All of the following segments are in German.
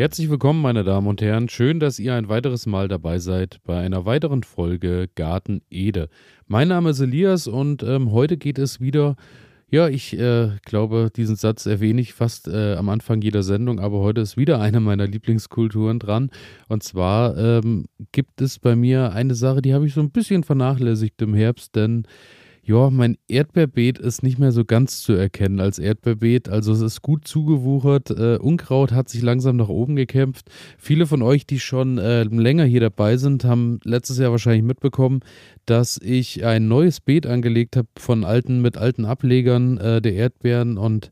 Herzlich willkommen, meine Damen und Herren. Schön, dass ihr ein weiteres Mal dabei seid bei einer weiteren Folge Garten Ede. Mein Name ist Elias und ähm, heute geht es wieder. Ja, ich äh, glaube, diesen Satz erwähne ich fast äh, am Anfang jeder Sendung, aber heute ist wieder eine meiner Lieblingskulturen dran. Und zwar ähm, gibt es bei mir eine Sache, die habe ich so ein bisschen vernachlässigt im Herbst, denn ja, mein Erdbeerbeet ist nicht mehr so ganz zu erkennen als Erdbeerbeet. Also es ist gut zugewuchert. Äh, Unkraut hat sich langsam nach oben gekämpft. Viele von euch, die schon äh, länger hier dabei sind, haben letztes Jahr wahrscheinlich mitbekommen, dass ich ein neues Beet angelegt habe von alten mit alten Ablegern äh, der Erdbeeren und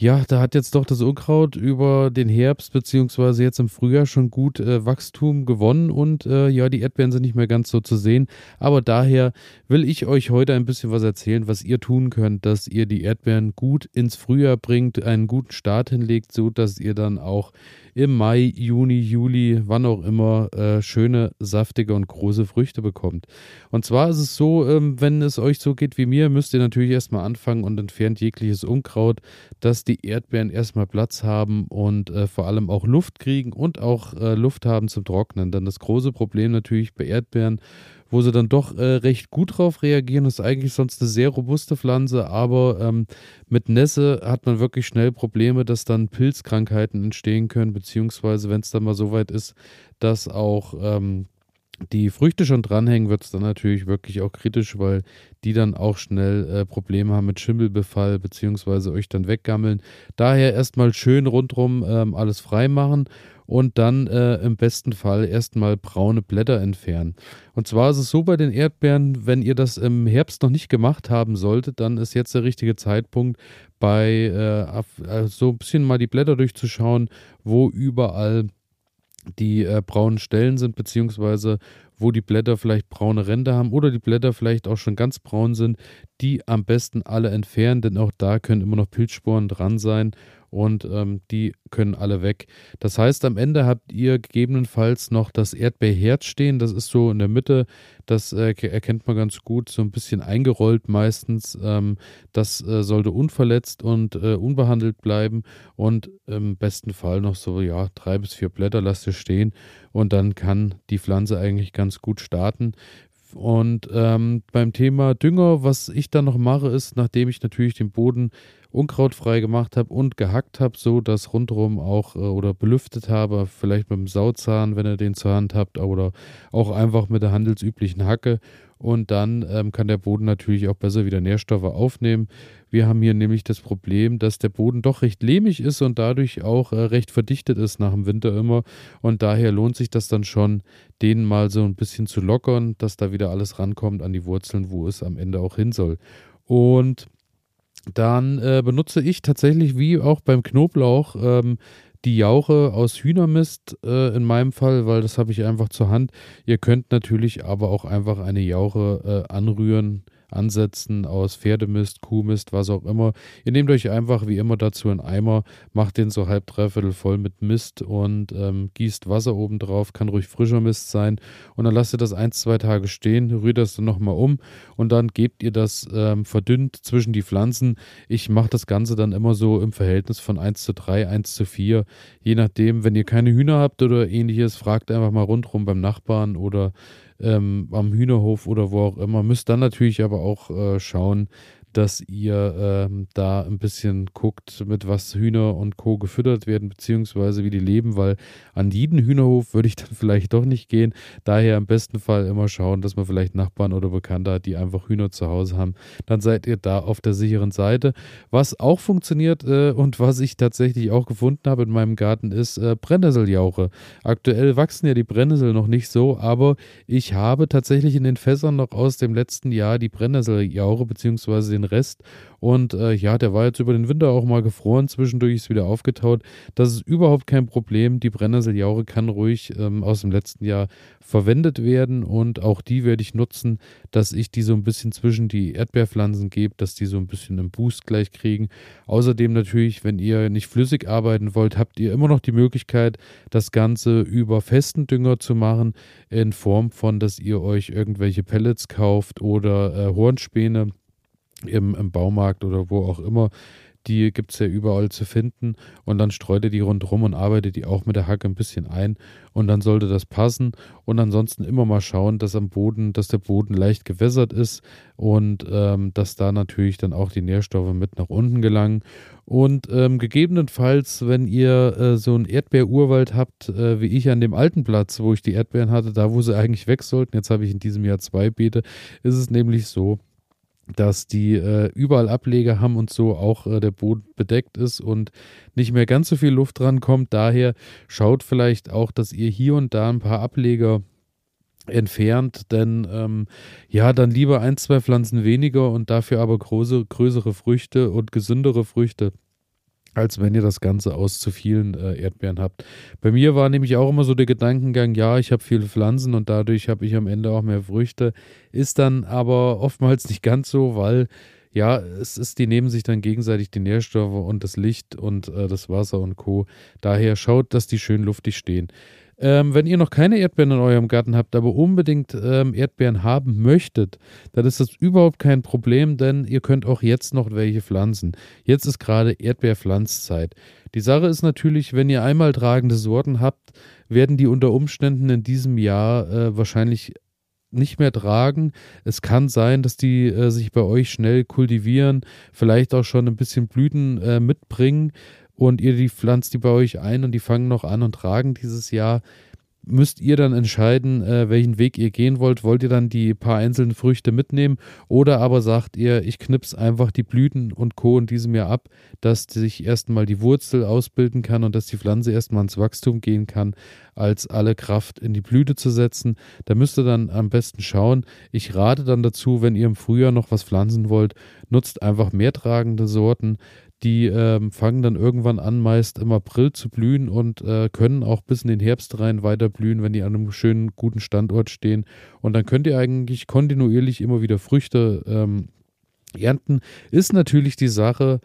ja, da hat jetzt doch das Unkraut über den Herbst beziehungsweise jetzt im Frühjahr schon gut äh, Wachstum gewonnen und äh, ja, die Erdbeeren sind nicht mehr ganz so zu sehen. Aber daher will ich euch heute ein bisschen was erzählen, was ihr tun könnt, dass ihr die Erdbeeren gut ins Frühjahr bringt, einen guten Start hinlegt, so dass ihr dann auch im Mai, Juni, Juli, wann auch immer, äh, schöne, saftige und große Früchte bekommt. Und zwar ist es so, ähm, wenn es euch so geht wie mir, müsst ihr natürlich erstmal anfangen und entfernt jegliches Unkraut, dass die Erdbeeren erstmal Platz haben und äh, vor allem auch Luft kriegen und auch äh, Luft haben zum Trocknen. Denn das große Problem natürlich bei Erdbeeren wo sie dann doch äh, recht gut drauf reagieren. Das ist eigentlich sonst eine sehr robuste Pflanze, aber ähm, mit Nässe hat man wirklich schnell Probleme, dass dann Pilzkrankheiten entstehen können, beziehungsweise wenn es dann mal so weit ist, dass auch ähm, die Früchte schon dranhängen, wird es dann natürlich wirklich auch kritisch, weil die dann auch schnell äh, Probleme haben mit Schimmelbefall beziehungsweise euch dann weggammeln. Daher erstmal schön rundrum ähm, alles frei machen und dann äh, im besten Fall erstmal braune Blätter entfernen. Und zwar ist es so bei den Erdbeeren, wenn ihr das im Herbst noch nicht gemacht haben solltet, dann ist jetzt der richtige Zeitpunkt, bei äh, äh so ein bisschen mal die Blätter durchzuschauen, wo überall die äh, braunen Stellen sind, beziehungsweise wo die Blätter vielleicht braune Ränder haben oder die Blätter vielleicht auch schon ganz braun sind, die am besten alle entfernen, denn auch da können immer noch Pilzsporen dran sein und ähm, die können alle weg. Das heißt, am Ende habt ihr gegebenenfalls noch das Erdbeerherz stehen. Das ist so in der Mitte, das äh, erkennt man ganz gut, so ein bisschen eingerollt meistens. Ähm, das äh, sollte unverletzt und äh, unbehandelt bleiben und im besten Fall noch so, ja, drei bis vier Blätter lasst ihr stehen und dann kann die Pflanze eigentlich ganz gut starten. Und ähm, beim Thema Dünger, was ich dann noch mache, ist, nachdem ich natürlich den Boden unkrautfrei gemacht habe und gehackt habe, so dass rundherum auch äh, oder belüftet habe, vielleicht mit dem Sauzahn, wenn ihr den zur Hand habt, oder auch einfach mit der handelsüblichen Hacke. Und dann ähm, kann der Boden natürlich auch besser wieder Nährstoffe aufnehmen. Wir haben hier nämlich das Problem, dass der Boden doch recht lehmig ist und dadurch auch äh, recht verdichtet ist nach dem Winter immer. Und daher lohnt sich das dann schon, den mal so ein bisschen zu lockern, dass da wieder alles rankommt an die Wurzeln, wo es am Ende auch hin soll. Und dann äh, benutze ich tatsächlich wie auch beim Knoblauch ähm, die Jauche aus Hühnermist äh, in meinem Fall, weil das habe ich einfach zur Hand. Ihr könnt natürlich aber auch einfach eine Jauche äh, anrühren ansetzen aus Pferdemist, Kuhmist, was auch immer. Ihr nehmt euch einfach wie immer dazu einen Eimer, macht den so halb, dreiviertel voll mit Mist und ähm, gießt Wasser oben drauf, kann ruhig frischer Mist sein und dann lasst ihr das ein, zwei Tage stehen, rührt das dann nochmal um und dann gebt ihr das ähm, verdünnt zwischen die Pflanzen. Ich mache das Ganze dann immer so im Verhältnis von 1 zu 3, 1 zu 4, je nachdem, wenn ihr keine Hühner habt oder ähnliches, fragt einfach mal rundherum beim Nachbarn oder ähm, am Hühnerhof oder wo auch immer. Müsst dann natürlich aber auch äh, schauen, dass ihr ähm, da ein bisschen guckt, mit was Hühner und Co. gefüttert werden, beziehungsweise wie die leben, weil an jeden Hühnerhof würde ich dann vielleicht doch nicht gehen. Daher im besten Fall immer schauen, dass man vielleicht Nachbarn oder Bekannte hat, die einfach Hühner zu Hause haben. Dann seid ihr da auf der sicheren Seite. Was auch funktioniert äh, und was ich tatsächlich auch gefunden habe in meinem Garten ist äh, Brennnesseljauche. Aktuell wachsen ja die Brennnessel noch nicht so, aber ich habe tatsächlich in den Fässern noch aus dem letzten Jahr die Brennnesseljauche beziehungsweise den Rest. Und äh, ja, der war jetzt über den Winter auch mal gefroren, zwischendurch ist wieder aufgetaut. Das ist überhaupt kein Problem. Die Brennnesseljaure kann ruhig ähm, aus dem letzten Jahr verwendet werden und auch die werde ich nutzen, dass ich die so ein bisschen zwischen die Erdbeerpflanzen gebe, dass die so ein bisschen einen Boost gleich kriegen. Außerdem natürlich, wenn ihr nicht flüssig arbeiten wollt, habt ihr immer noch die Möglichkeit, das Ganze über festen Dünger zu machen, in Form von, dass ihr euch irgendwelche Pellets kauft oder äh, Hornspäne im, im Baumarkt oder wo auch immer, Die gibt es ja überall zu finden. Und dann streut ihr die rundherum und arbeitet die auch mit der Hacke ein bisschen ein. Und dann sollte das passen. Und ansonsten immer mal schauen, dass am Boden, dass der Boden leicht gewässert ist und ähm, dass da natürlich dann auch die Nährstoffe mit nach unten gelangen. Und ähm, gegebenenfalls, wenn ihr äh, so einen Erdbeerurwald habt, äh, wie ich an dem alten Platz, wo ich die Erdbeeren hatte, da wo sie eigentlich weg sollten, jetzt habe ich in diesem Jahr zwei Beete, ist es nämlich so, dass die äh, überall Ableger haben und so auch äh, der Boden bedeckt ist und nicht mehr ganz so viel Luft dran kommt. Daher schaut vielleicht auch, dass ihr hier und da ein paar Ableger entfernt, denn ähm, ja, dann lieber ein, zwei Pflanzen weniger und dafür aber große, größere Früchte und gesündere Früchte als wenn ihr das Ganze aus zu vielen äh, Erdbeeren habt. Bei mir war nämlich auch immer so der Gedankengang, ja, ich habe viele Pflanzen und dadurch habe ich am Ende auch mehr Früchte. Ist dann aber oftmals nicht ganz so, weil ja, es ist, die nehmen sich dann gegenseitig die Nährstoffe und das Licht und äh, das Wasser und Co. Daher schaut, dass die schön luftig stehen. Ähm, wenn ihr noch keine Erdbeeren in eurem Garten habt, aber unbedingt ähm, Erdbeeren haben möchtet, dann ist das überhaupt kein Problem, denn ihr könnt auch jetzt noch welche pflanzen. Jetzt ist gerade Erdbeerpflanzzeit. Die Sache ist natürlich, wenn ihr einmal tragende Sorten habt, werden die unter Umständen in diesem Jahr äh, wahrscheinlich nicht mehr tragen. Es kann sein, dass die äh, sich bei euch schnell kultivieren, vielleicht auch schon ein bisschen Blüten äh, mitbringen und ihr die pflanzt die bei euch ein und die fangen noch an und tragen dieses Jahr, müsst ihr dann entscheiden, äh, welchen Weg ihr gehen wollt. Wollt ihr dann die paar einzelnen Früchte mitnehmen oder aber sagt ihr, ich knips einfach die Blüten und Co. in diesem Jahr ab, dass sich erstmal die Wurzel ausbilden kann und dass die Pflanze erstmal ins Wachstum gehen kann, als alle Kraft in die Blüte zu setzen. Da müsst ihr dann am besten schauen. Ich rate dann dazu, wenn ihr im Frühjahr noch was pflanzen wollt, nutzt einfach mehrtragende Sorten die ähm, fangen dann irgendwann an, meist im April zu blühen und äh, können auch bis in den Herbst rein weiter blühen, wenn die an einem schönen, guten Standort stehen. Und dann könnt ihr eigentlich kontinuierlich immer wieder Früchte ähm, ernten. Ist natürlich die Sache,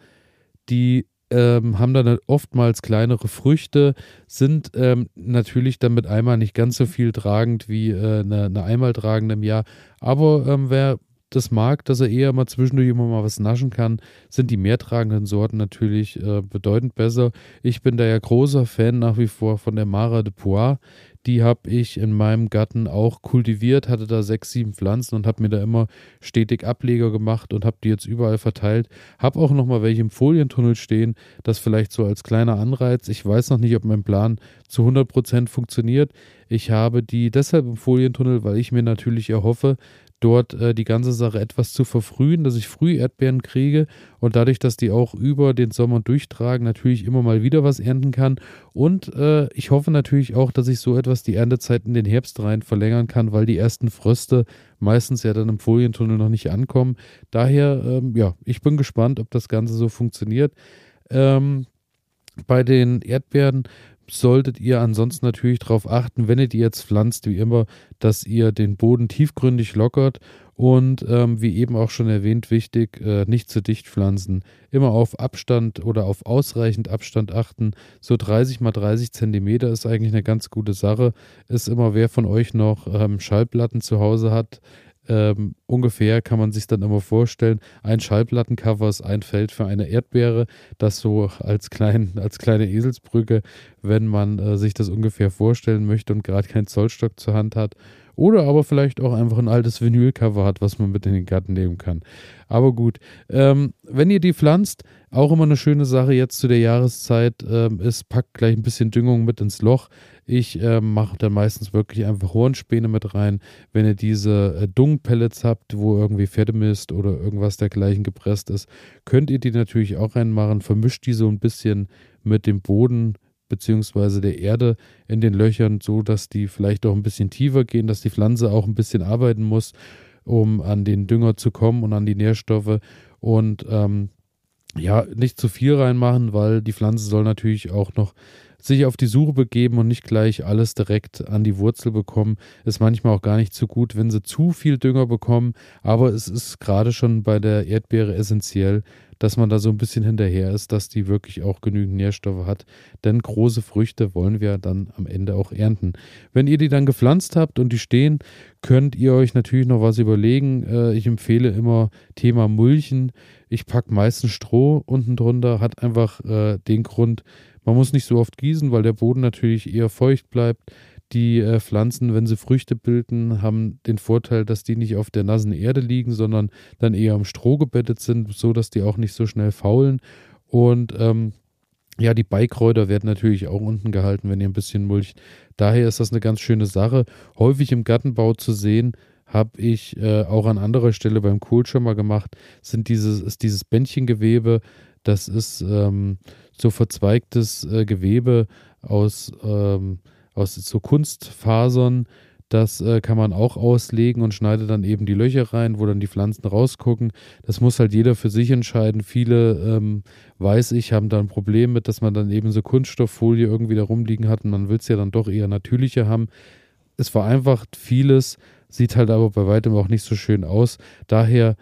die ähm, haben dann oftmals kleinere Früchte, sind ähm, natürlich dann mit einmal nicht ganz so viel tragend wie äh, eine, eine einmal tragende im Jahr. Aber ähm, wer das mag, dass er eher mal zwischendurch immer mal was naschen kann, sind die mehrtragenden Sorten natürlich äh, bedeutend besser. Ich bin da ja großer Fan nach wie vor von der Mara de Poix. Die habe ich in meinem Garten auch kultiviert, hatte da sechs, sieben Pflanzen und habe mir da immer stetig Ableger gemacht und habe die jetzt überall verteilt. Habe auch noch mal welche im Folientunnel stehen, das vielleicht so als kleiner Anreiz. Ich weiß noch nicht, ob mein Plan zu 100 Prozent funktioniert. Ich habe die deshalb im Folientunnel, weil ich mir natürlich erhoffe, dort äh, die ganze Sache etwas zu verfrühen, dass ich früh Erdbeeren kriege und dadurch, dass die auch über den Sommer durchtragen, natürlich immer mal wieder was ernten kann. Und äh, ich hoffe natürlich auch, dass ich so etwas die Erntezeit in den Herbst rein verlängern kann, weil die ersten Fröste meistens ja dann im Folientunnel noch nicht ankommen. Daher, ähm, ja, ich bin gespannt, ob das Ganze so funktioniert. Ähm, bei den Erdbeeren solltet ihr ansonsten natürlich darauf achten, wenn ihr die jetzt pflanzt, wie immer, dass ihr den Boden tiefgründig lockert und ähm, wie eben auch schon erwähnt, wichtig, äh, nicht zu dicht pflanzen. Immer auf Abstand oder auf ausreichend Abstand achten. So 30 mal 30 Zentimeter ist eigentlich eine ganz gute Sache. Ist immer, wer von euch noch ähm, Schallplatten zu Hause hat, ähm, ungefähr kann man sich dann immer vorstellen, ein Schallplattencover ist ein Feld für eine Erdbeere, das so als, klein, als kleine Eselsbrücke, wenn man äh, sich das ungefähr vorstellen möchte und gerade keinen Zollstock zur Hand hat. Oder aber vielleicht auch einfach ein altes Vinylcover hat, was man mit in den Garten nehmen kann. Aber gut, ähm, wenn ihr die pflanzt, auch immer eine schöne Sache jetzt zu der Jahreszeit ähm, ist, packt gleich ein bisschen Düngung mit ins Loch. Ich äh, mache dann meistens wirklich einfach Hornspäne mit rein. Wenn ihr diese äh, Dungpellets habt, wo irgendwie Pferdemist oder irgendwas dergleichen gepresst ist, könnt ihr die natürlich auch reinmachen. Vermischt die so ein bisschen mit dem Boden beziehungsweise der Erde in den Löchern, so dass die vielleicht auch ein bisschen tiefer gehen, dass die Pflanze auch ein bisschen arbeiten muss, um an den Dünger zu kommen und an die Nährstoffe. Und ähm, ja, nicht zu viel reinmachen, weil die Pflanze soll natürlich auch noch sich auf die Suche begeben und nicht gleich alles direkt an die Wurzel bekommen. Ist manchmal auch gar nicht so gut, wenn sie zu viel Dünger bekommen. Aber es ist gerade schon bei der Erdbeere essentiell, dass man da so ein bisschen hinterher ist, dass die wirklich auch genügend Nährstoffe hat. Denn große Früchte wollen wir dann am Ende auch ernten. Wenn ihr die dann gepflanzt habt und die stehen, könnt ihr euch natürlich noch was überlegen. Äh, ich empfehle immer Thema Mulchen. Ich packe meistens Stroh unten drunter, hat einfach äh, den Grund, man muss nicht so oft gießen, weil der Boden natürlich eher feucht bleibt. Die äh, Pflanzen, wenn sie Früchte bilden, haben den Vorteil, dass die nicht auf der nassen Erde liegen, sondern dann eher im Stroh gebettet sind, so dass die auch nicht so schnell faulen. Und ähm, ja, die Beikräuter werden natürlich auch unten gehalten, wenn ihr ein bisschen mulcht. Daher ist das eine ganz schöne Sache. Häufig im Gartenbau zu sehen, habe ich äh, auch an anderer Stelle beim Kohl schon mal gemacht, sind dieses, ist dieses Bändchengewebe. Das ist ähm, so verzweigtes äh, Gewebe aus ähm, aus so Kunstfasern. Das äh, kann man auch auslegen und schneidet dann eben die Löcher rein, wo dann die Pflanzen rausgucken. Das muss halt jeder für sich entscheiden. Viele, ähm, weiß ich, haben da ein Problem mit, dass man dann eben so Kunststofffolie irgendwie da rumliegen hat und man will es ja dann doch eher natürlicher haben. Es vereinfacht vieles, sieht halt aber bei weitem auch nicht so schön aus. Daher,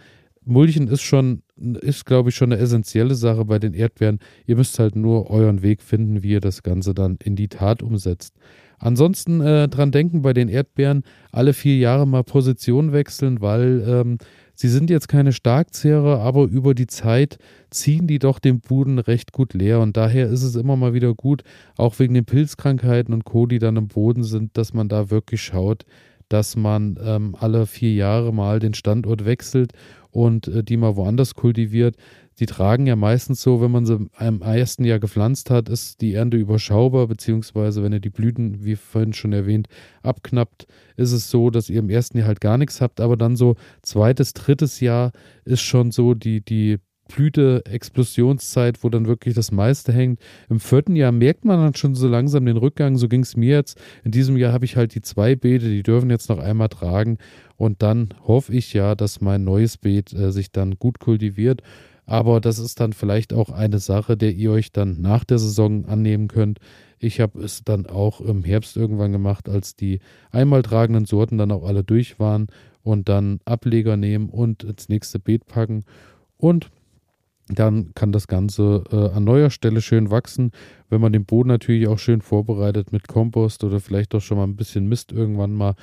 Mulchen ist schon, ist glaube ich schon eine essentielle Sache bei den Erdbeeren. Ihr müsst halt nur euren Weg finden, wie ihr das Ganze dann in die Tat umsetzt. Ansonsten äh, dran denken bei den Erdbeeren, alle vier Jahre mal Position wechseln, weil ähm, sie sind jetzt keine Starkzehrer, aber über die Zeit ziehen die doch den Boden recht gut leer und daher ist es immer mal wieder gut, auch wegen den Pilzkrankheiten und Co., die dann im Boden sind, dass man da wirklich schaut, dass man ähm, alle vier Jahre mal den Standort wechselt und äh, die mal woanders kultiviert. Die tragen ja meistens so, wenn man sie im ersten Jahr gepflanzt hat, ist die Ernte überschaubar, beziehungsweise wenn ihr die Blüten, wie vorhin schon erwähnt, abknappt, ist es so, dass ihr im ersten Jahr halt gar nichts habt, aber dann so zweites, drittes Jahr ist schon so die, die Blüte, Explosionszeit, wo dann wirklich das meiste hängt. Im vierten Jahr merkt man dann schon so langsam den Rückgang. So ging es mir jetzt. In diesem Jahr habe ich halt die zwei Beete, die dürfen jetzt noch einmal tragen. Und dann hoffe ich ja, dass mein neues Beet äh, sich dann gut kultiviert. Aber das ist dann vielleicht auch eine Sache, der ihr euch dann nach der Saison annehmen könnt. Ich habe es dann auch im Herbst irgendwann gemacht, als die einmal tragenden Sorten dann auch alle durch waren und dann Ableger nehmen und ins nächste Beet packen. Und dann kann das Ganze äh, an neuer Stelle schön wachsen. Wenn man den Boden natürlich auch schön vorbereitet mit Kompost oder vielleicht auch schon mal ein bisschen Mist irgendwann mal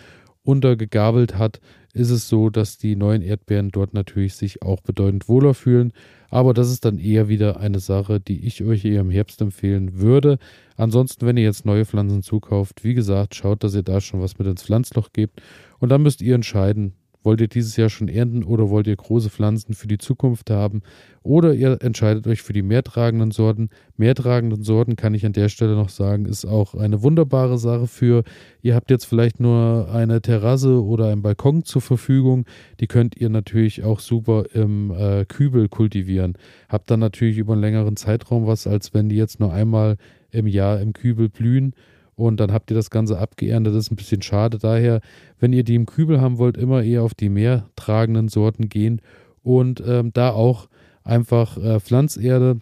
untergegabelt hat, ist es so, dass die neuen Erdbeeren dort natürlich sich auch bedeutend wohler fühlen. Aber das ist dann eher wieder eine Sache, die ich euch eher im Herbst empfehlen würde. Ansonsten, wenn ihr jetzt neue Pflanzen zukauft, wie gesagt, schaut, dass ihr da schon was mit ins Pflanzloch gebt. Und dann müsst ihr entscheiden, Wollt ihr dieses Jahr schon ernten oder wollt ihr große Pflanzen für die Zukunft haben? Oder ihr entscheidet euch für die mehrtragenden Sorten. Mehrtragenden Sorten kann ich an der Stelle noch sagen, ist auch eine wunderbare Sache für, ihr habt jetzt vielleicht nur eine Terrasse oder einen Balkon zur Verfügung. Die könnt ihr natürlich auch super im äh, Kübel kultivieren. Habt dann natürlich über einen längeren Zeitraum was, als wenn die jetzt nur einmal im Jahr im Kübel blühen und dann habt ihr das Ganze abgeerntet. Das ist ein bisschen schade. Daher, wenn ihr die im Kübel haben wollt, immer eher auf die mehr tragenden Sorten gehen und ähm, da auch einfach äh, Pflanzerde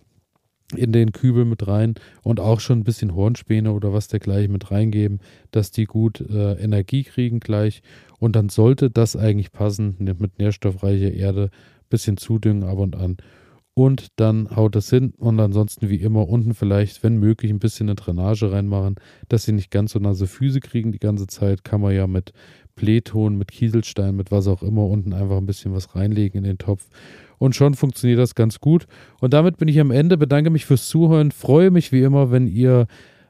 in den Kübel mit rein und auch schon ein bisschen Hornspäne oder was dergleichen mit reingeben, dass die gut äh, Energie kriegen gleich. Und dann sollte das eigentlich passen mit nährstoffreicher Erde, bisschen zudüngen ab und an und dann haut es hin. Und ansonsten wie immer unten vielleicht, wenn möglich, ein bisschen eine Drainage reinmachen, dass sie nicht ganz so nasse Füße kriegen die ganze Zeit, kann man ja mit Playton, mit Kieselstein, mit was auch immer unten einfach ein bisschen was reinlegen in den Topf. Und schon funktioniert das ganz gut. Und damit bin ich am Ende, bedanke mich fürs Zuhören, freue mich wie immer, wenn ihr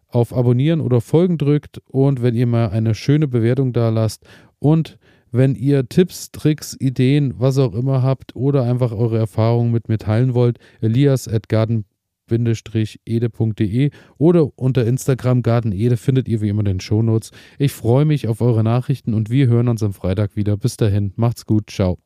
auf Abonnieren oder Folgen drückt. Und wenn ihr mal eine schöne Bewertung da lasst. Und wenn ihr Tipps, Tricks, Ideen, was auch immer habt oder einfach eure Erfahrungen mit mir teilen wollt, elias at garden-ede.de oder unter Instagram gardenede findet ihr wie immer den Shownotes. Ich freue mich auf eure Nachrichten und wir hören uns am Freitag wieder. Bis dahin, macht's gut, ciao.